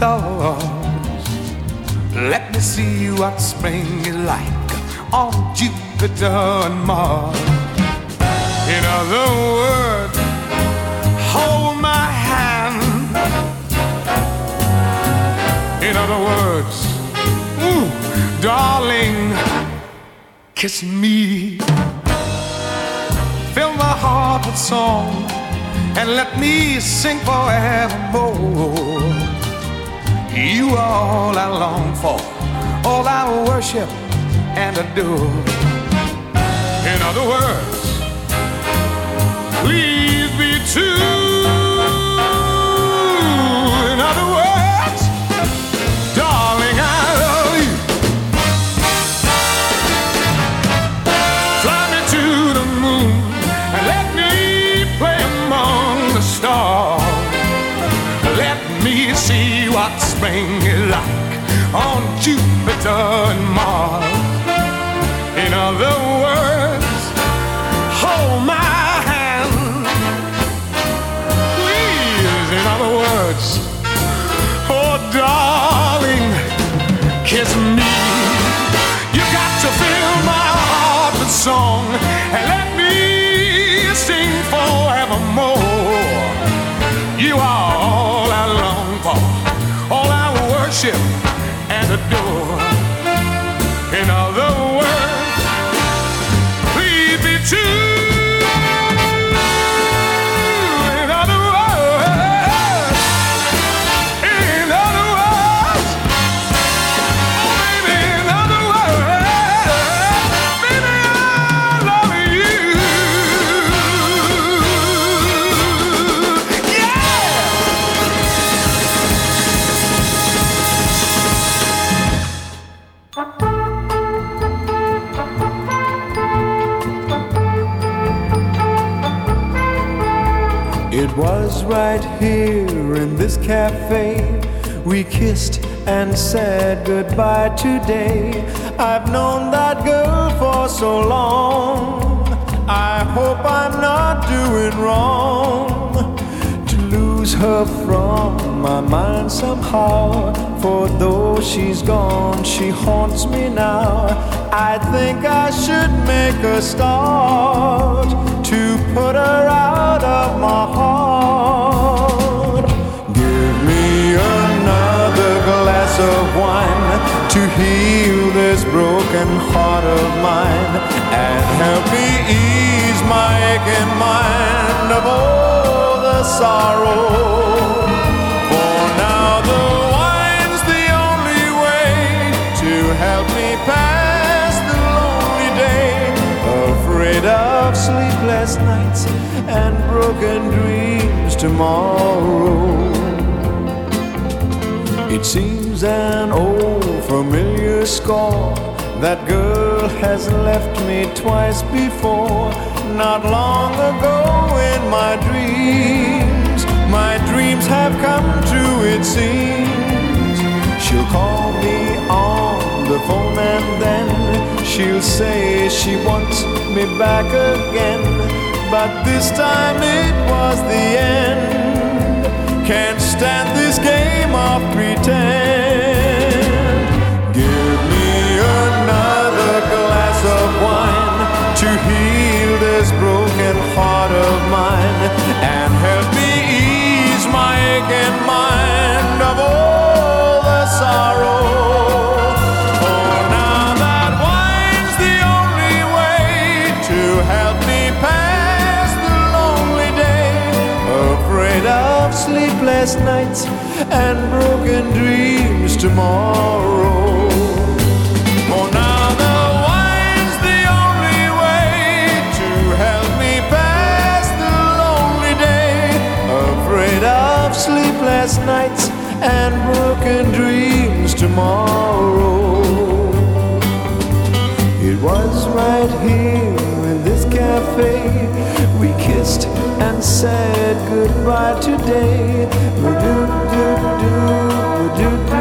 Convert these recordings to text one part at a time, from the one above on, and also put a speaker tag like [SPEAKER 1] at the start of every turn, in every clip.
[SPEAKER 1] stars. Let me see what spring is like on Jupiter and Mars. In other words, hold my hand. In other words, ooh, darling, kiss me. Fill my heart with song and let me sing forevermore. You are all I long for, all I worship and adore. In other words, please be true. And Mars. In other words, hold my hand. Please, in other words, oh darling, kiss me. You got to fill my heart with song and let me sing forevermore. You are all I long for, all I worship and adore.
[SPEAKER 2] Cafe we kissed and said goodbye today. I've known that girl for so long. I hope I'm not doing wrong to lose her from my mind somehow. For though she's gone, she haunts me now. I think I should make a start to put her out of my heart. To heal this broken heart of mine and help me ease my aching mind of all the sorrow. For now the wine's the only way to help me pass the lonely day. Afraid of sleepless nights and broken dreams tomorrow. It seems an old familiar score. That girl has left me twice before. Not long ago in my dreams, my dreams have come true, it seems. She'll call me on the phone and then she'll say she wants me back again. But this time it was the end. Can't stand this game of pretend. Give me another glass of wine to heal this broken heart of mine and help me ease my aching sleepless nights and broken dreams tomorrow. For now the wine's the only way to help me pass the lonely day. Afraid of sleepless nights and broken dreams tomorrow. It was right here cafe we kissed and said goodbye today. Do-do-do-do, do-do-do,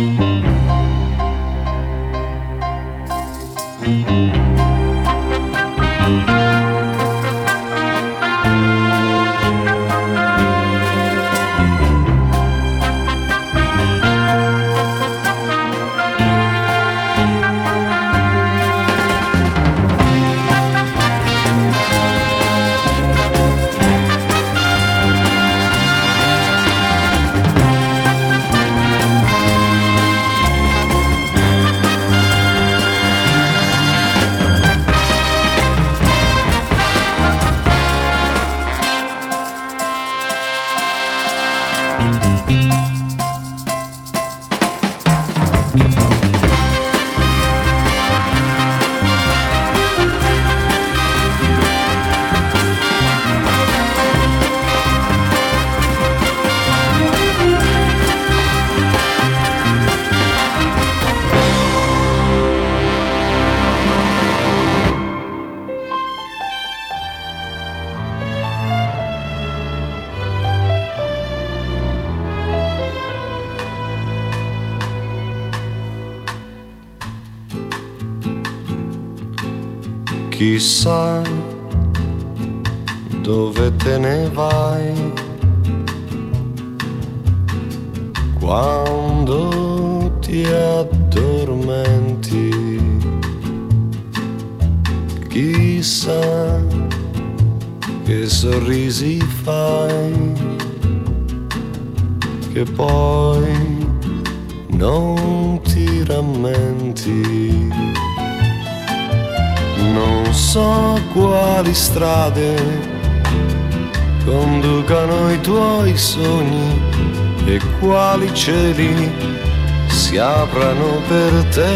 [SPEAKER 3] chissà non ti rammenti non so quali strade conducano i tuoi sogni e quali cieli si aprano per te.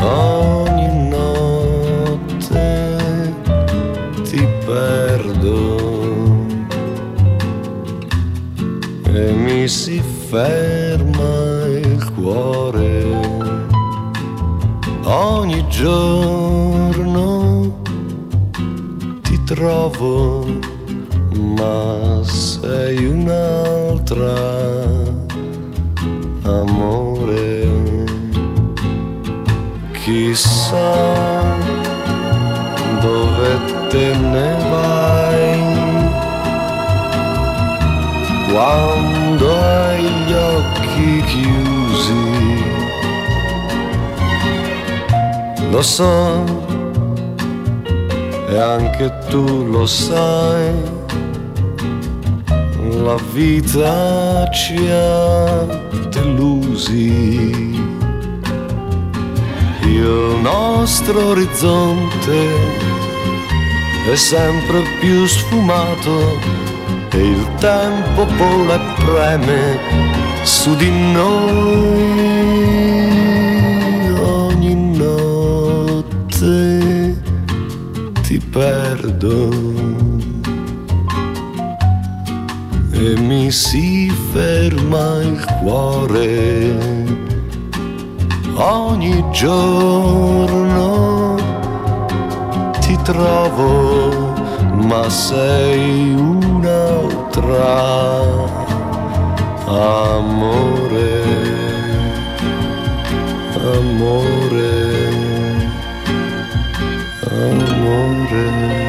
[SPEAKER 3] Ogni notte ti perdo e mi si ferma il cuore ogni giorno ti trovo, ma sei un'altra amore. Chissà dove te ne vai quando hai gli occhi chiusi lo so e anche tu lo sai, la vita ci ha delusi. Il nostro orizzonte è sempre più sfumato e il tempo vola e preme su di noi perdo. E mi si ferma il cuore ogni giorno. Ti trovo ma sei un'altra amore, amore, amore.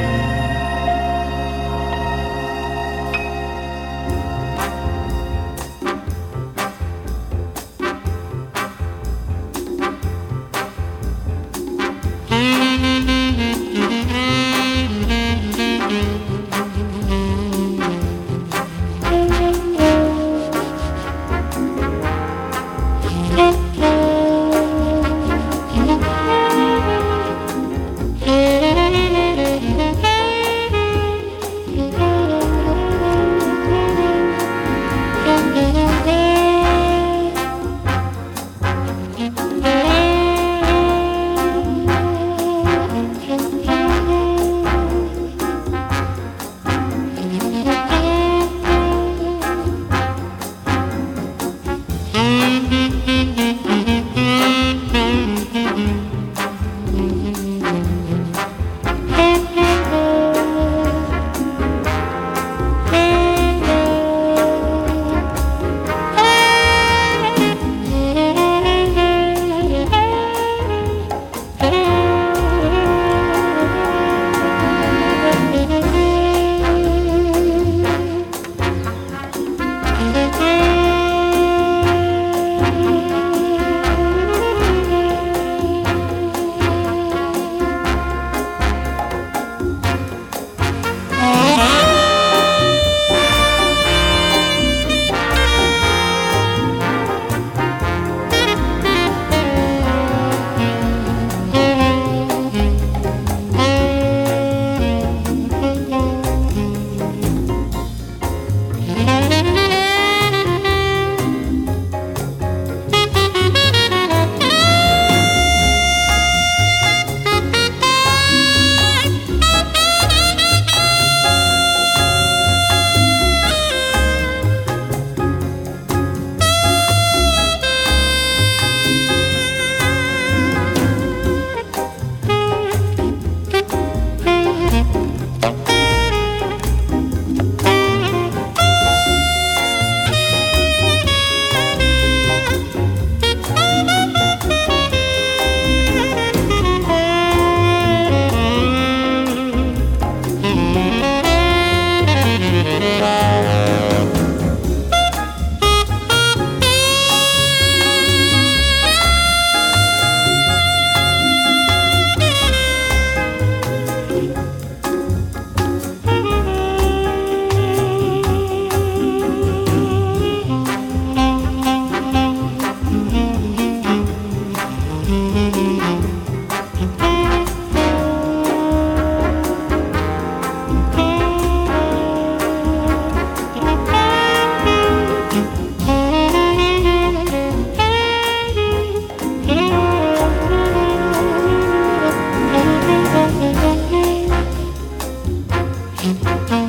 [SPEAKER 4] Música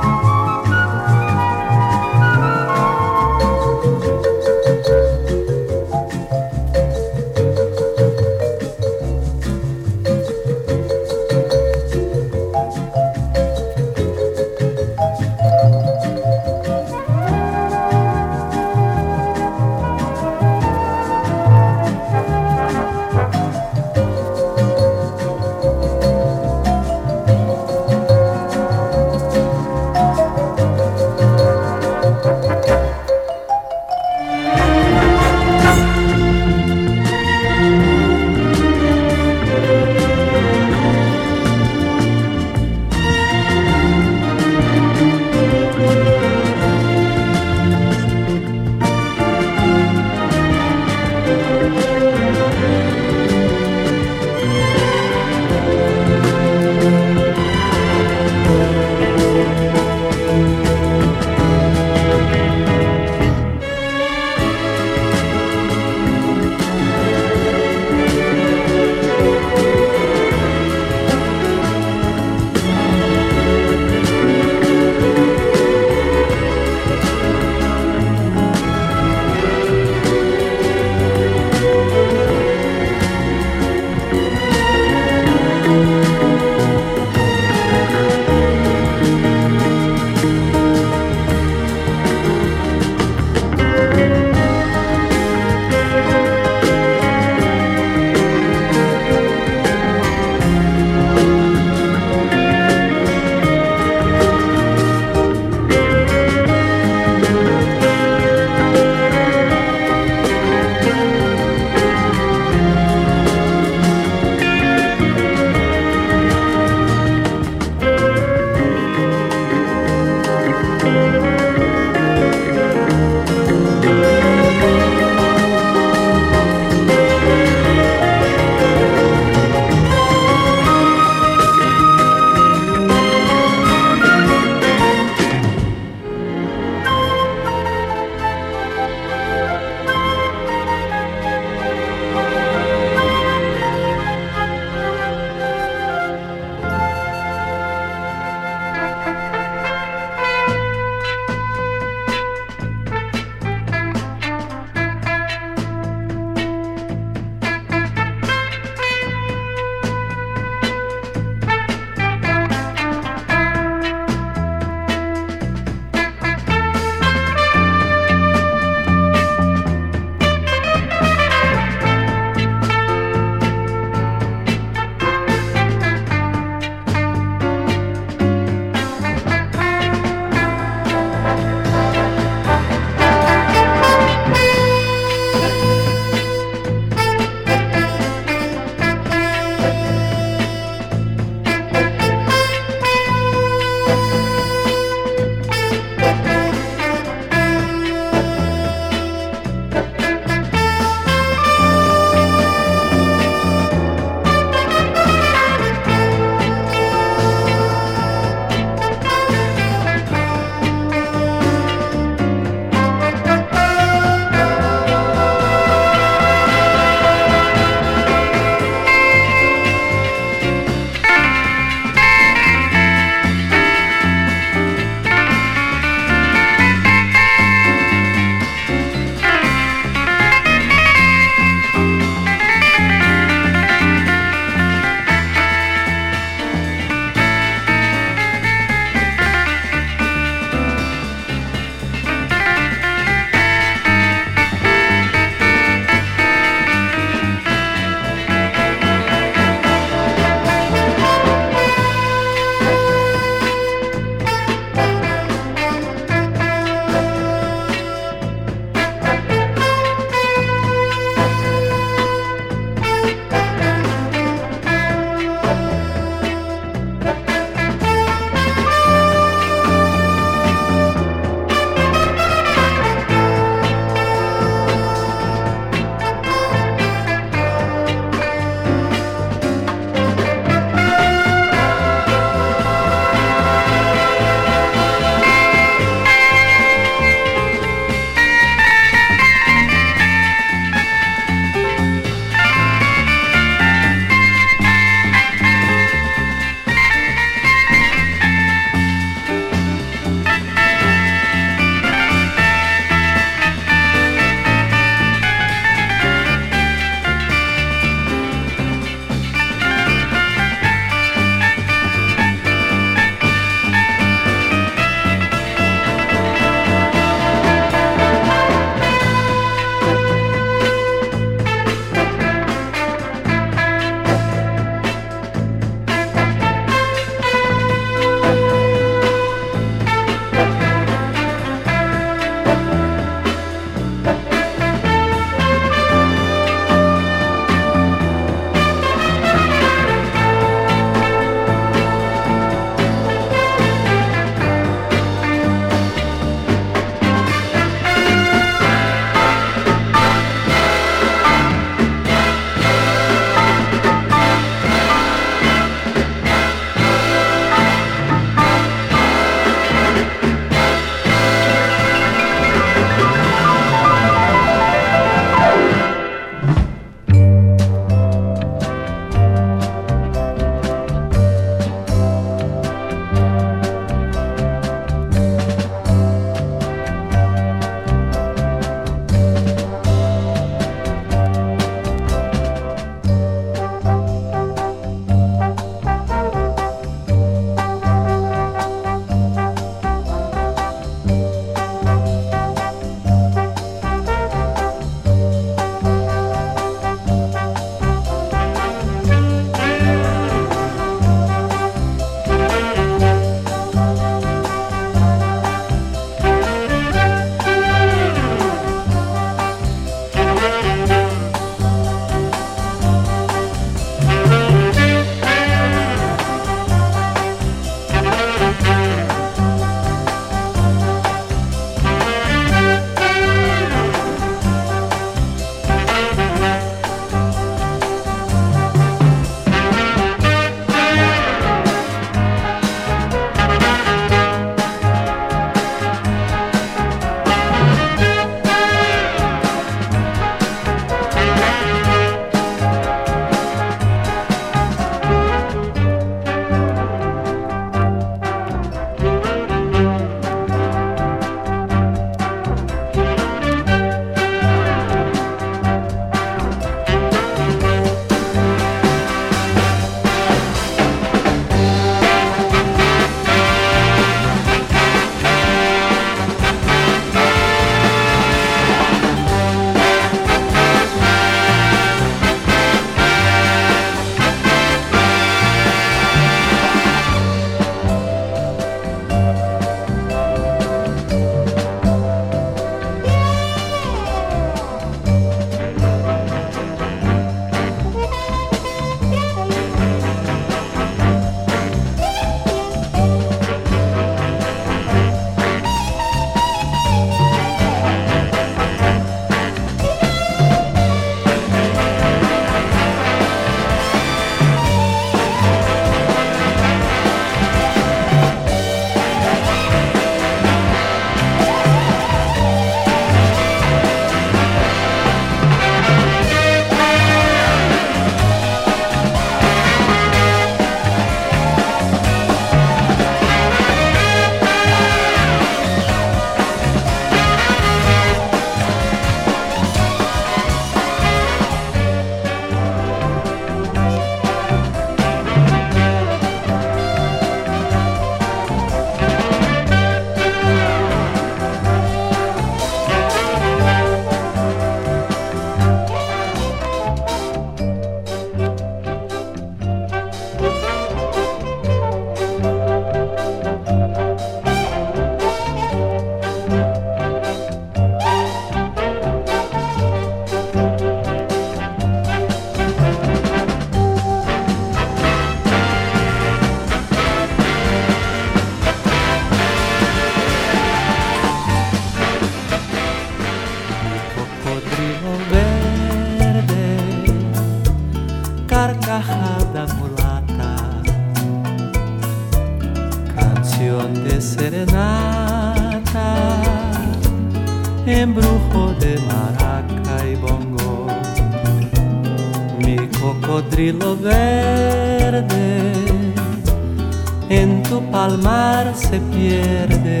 [SPEAKER 4] se pierde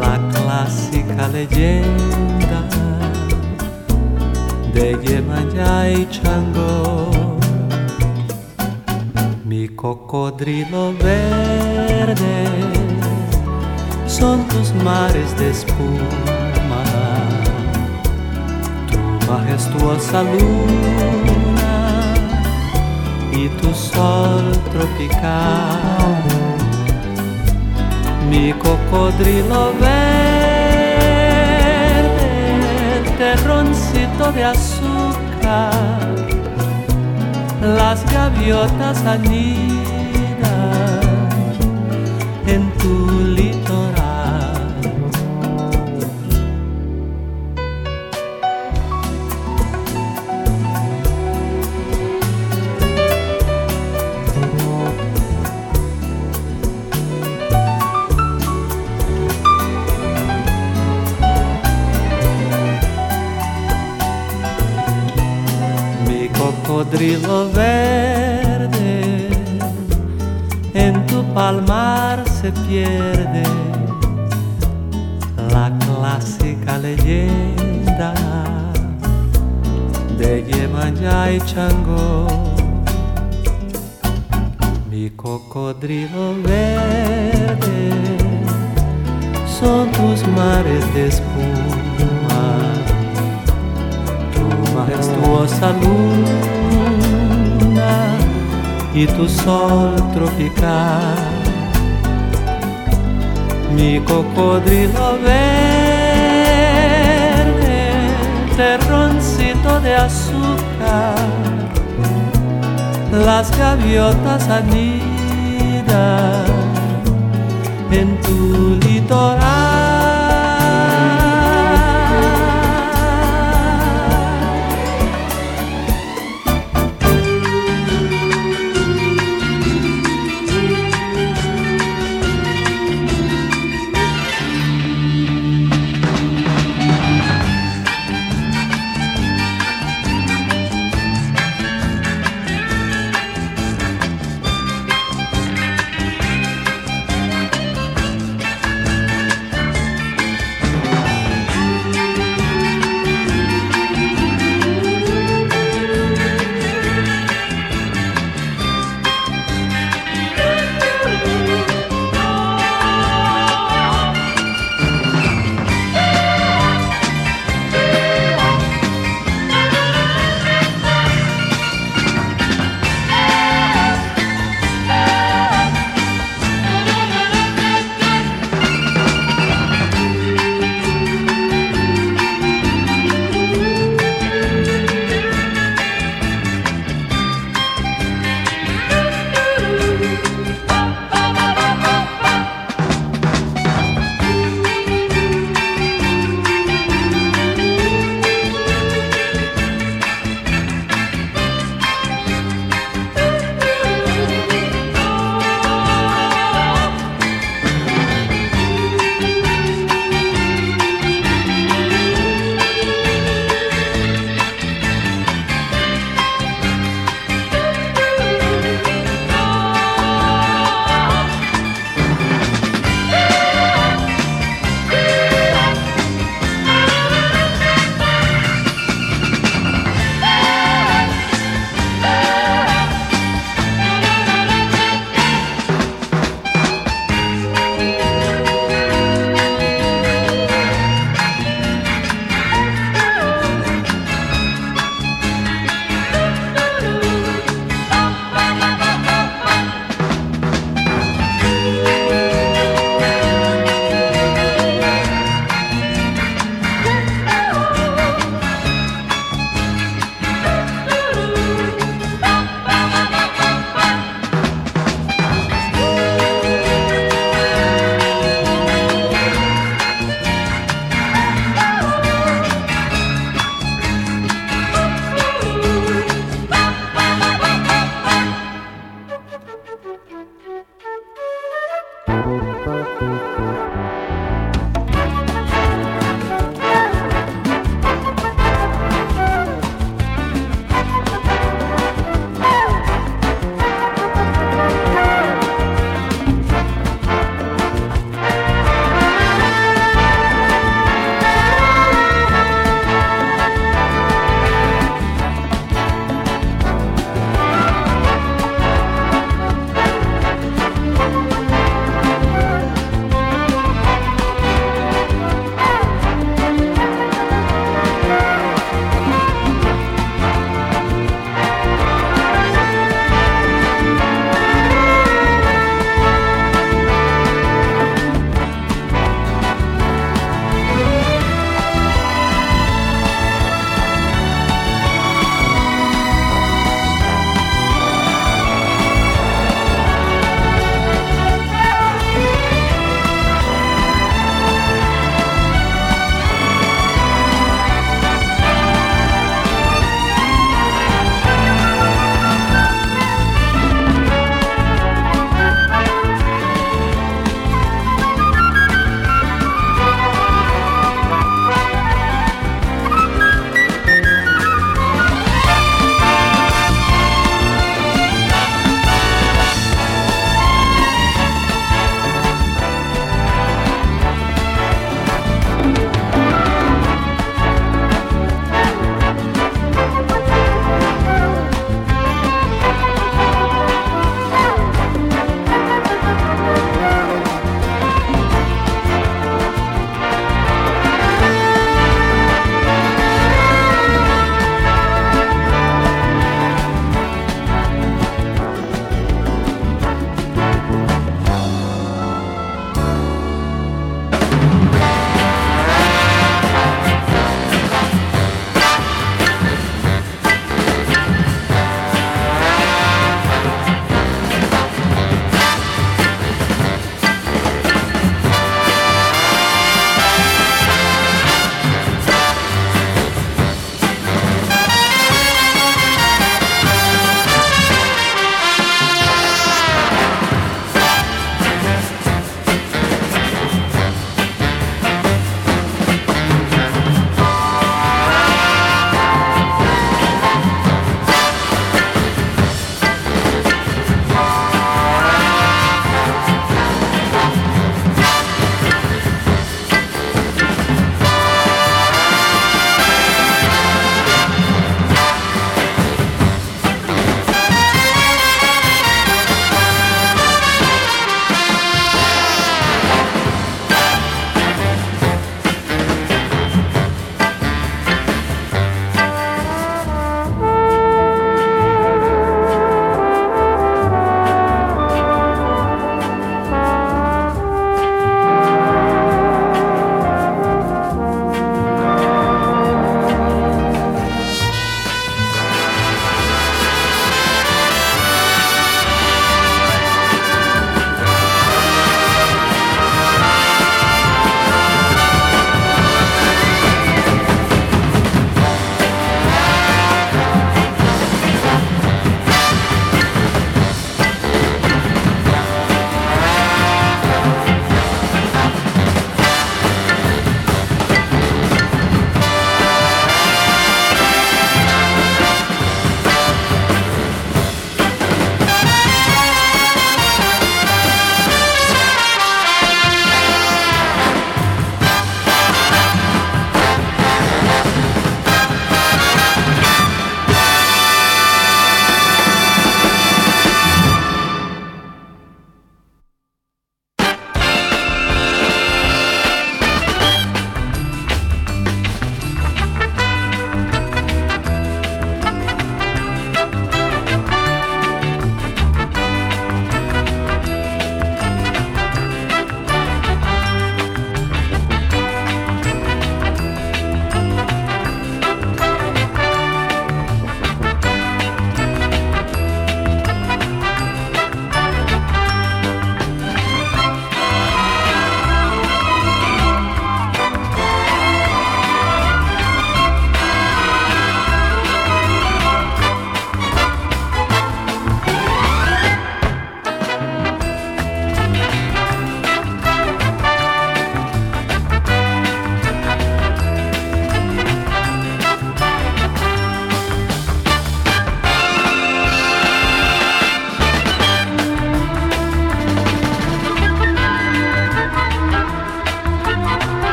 [SPEAKER 4] la clásica leyenda de Yemayá y Chango. Mi cocodrilo verde son tus mares de espuma, tu majestuosa luna y tu sol tropical mi cocodrilo verde, terroncito de azúcar, las gaviotas anidan en tu litoral. Cocodrilo verde en tu palmar se pierde la clásica leyenda de Yemayá y Chango. Mi cocodrilo verde son tus mares de espuma tu majestuosa luna y tu sol tropical. Mi cocodrilo verde, terroncito de azúcar, las gaviotas anidan en tu litoral.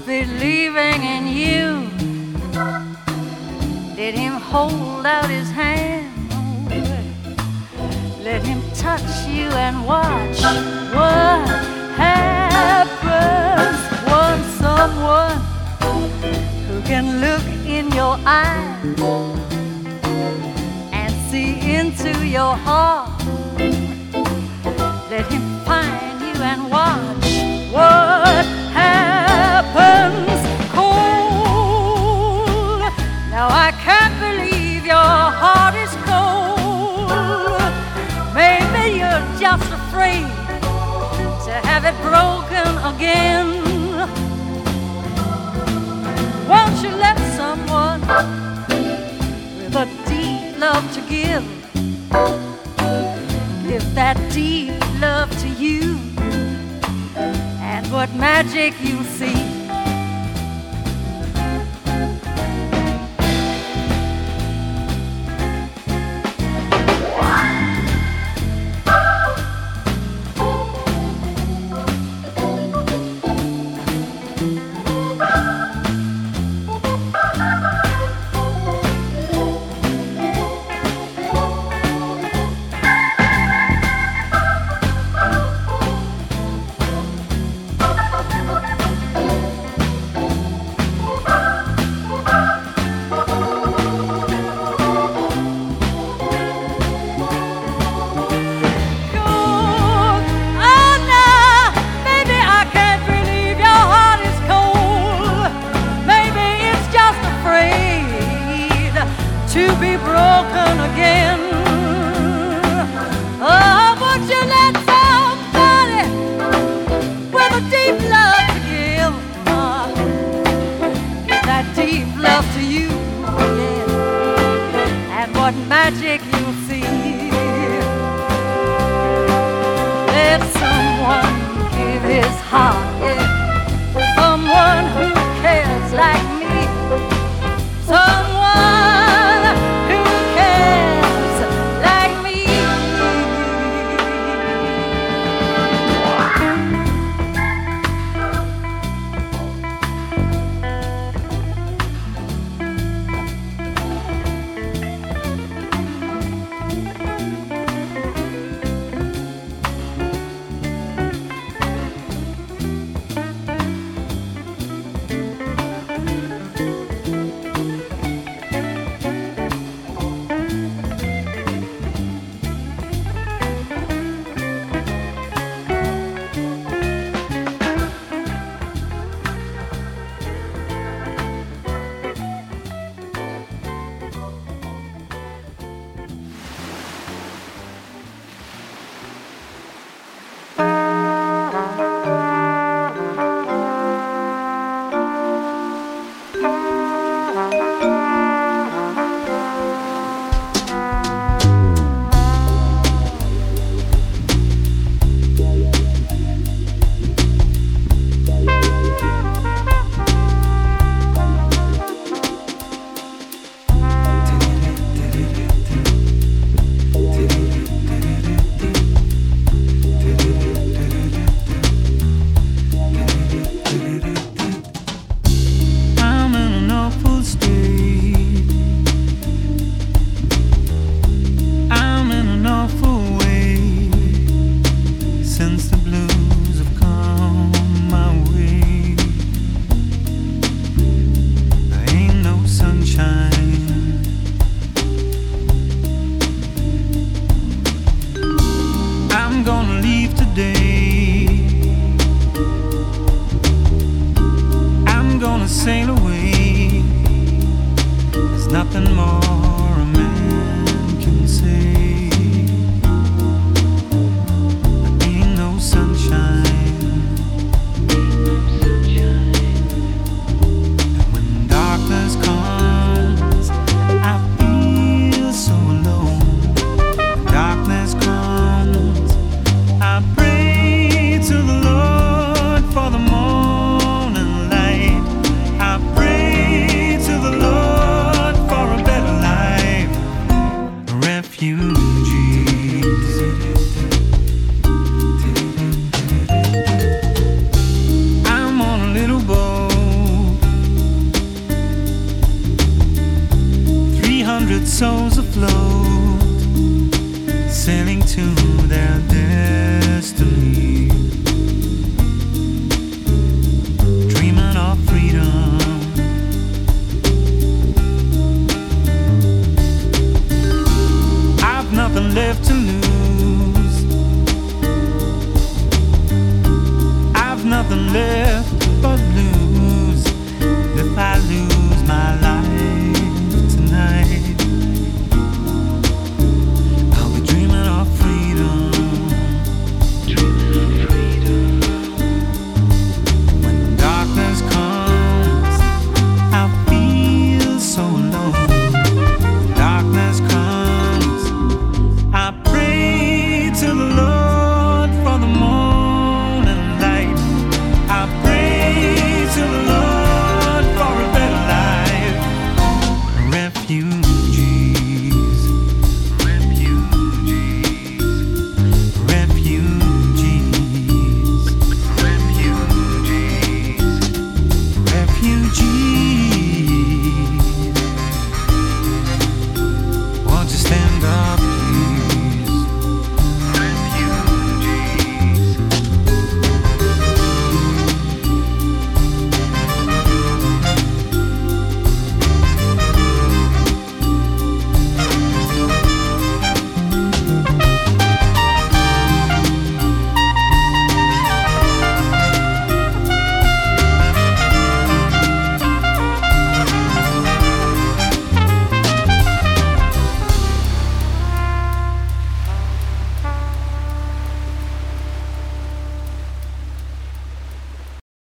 [SPEAKER 5] believing in
[SPEAKER 6] you
[SPEAKER 5] let him hold out his hand. Let him
[SPEAKER 6] touch you
[SPEAKER 5] and watch
[SPEAKER 6] what
[SPEAKER 5] happens. One someone who
[SPEAKER 7] can look in your eyes and see into your heart. again. Won't you let someone with a deep love to give give that deep love to you? And what magic you see.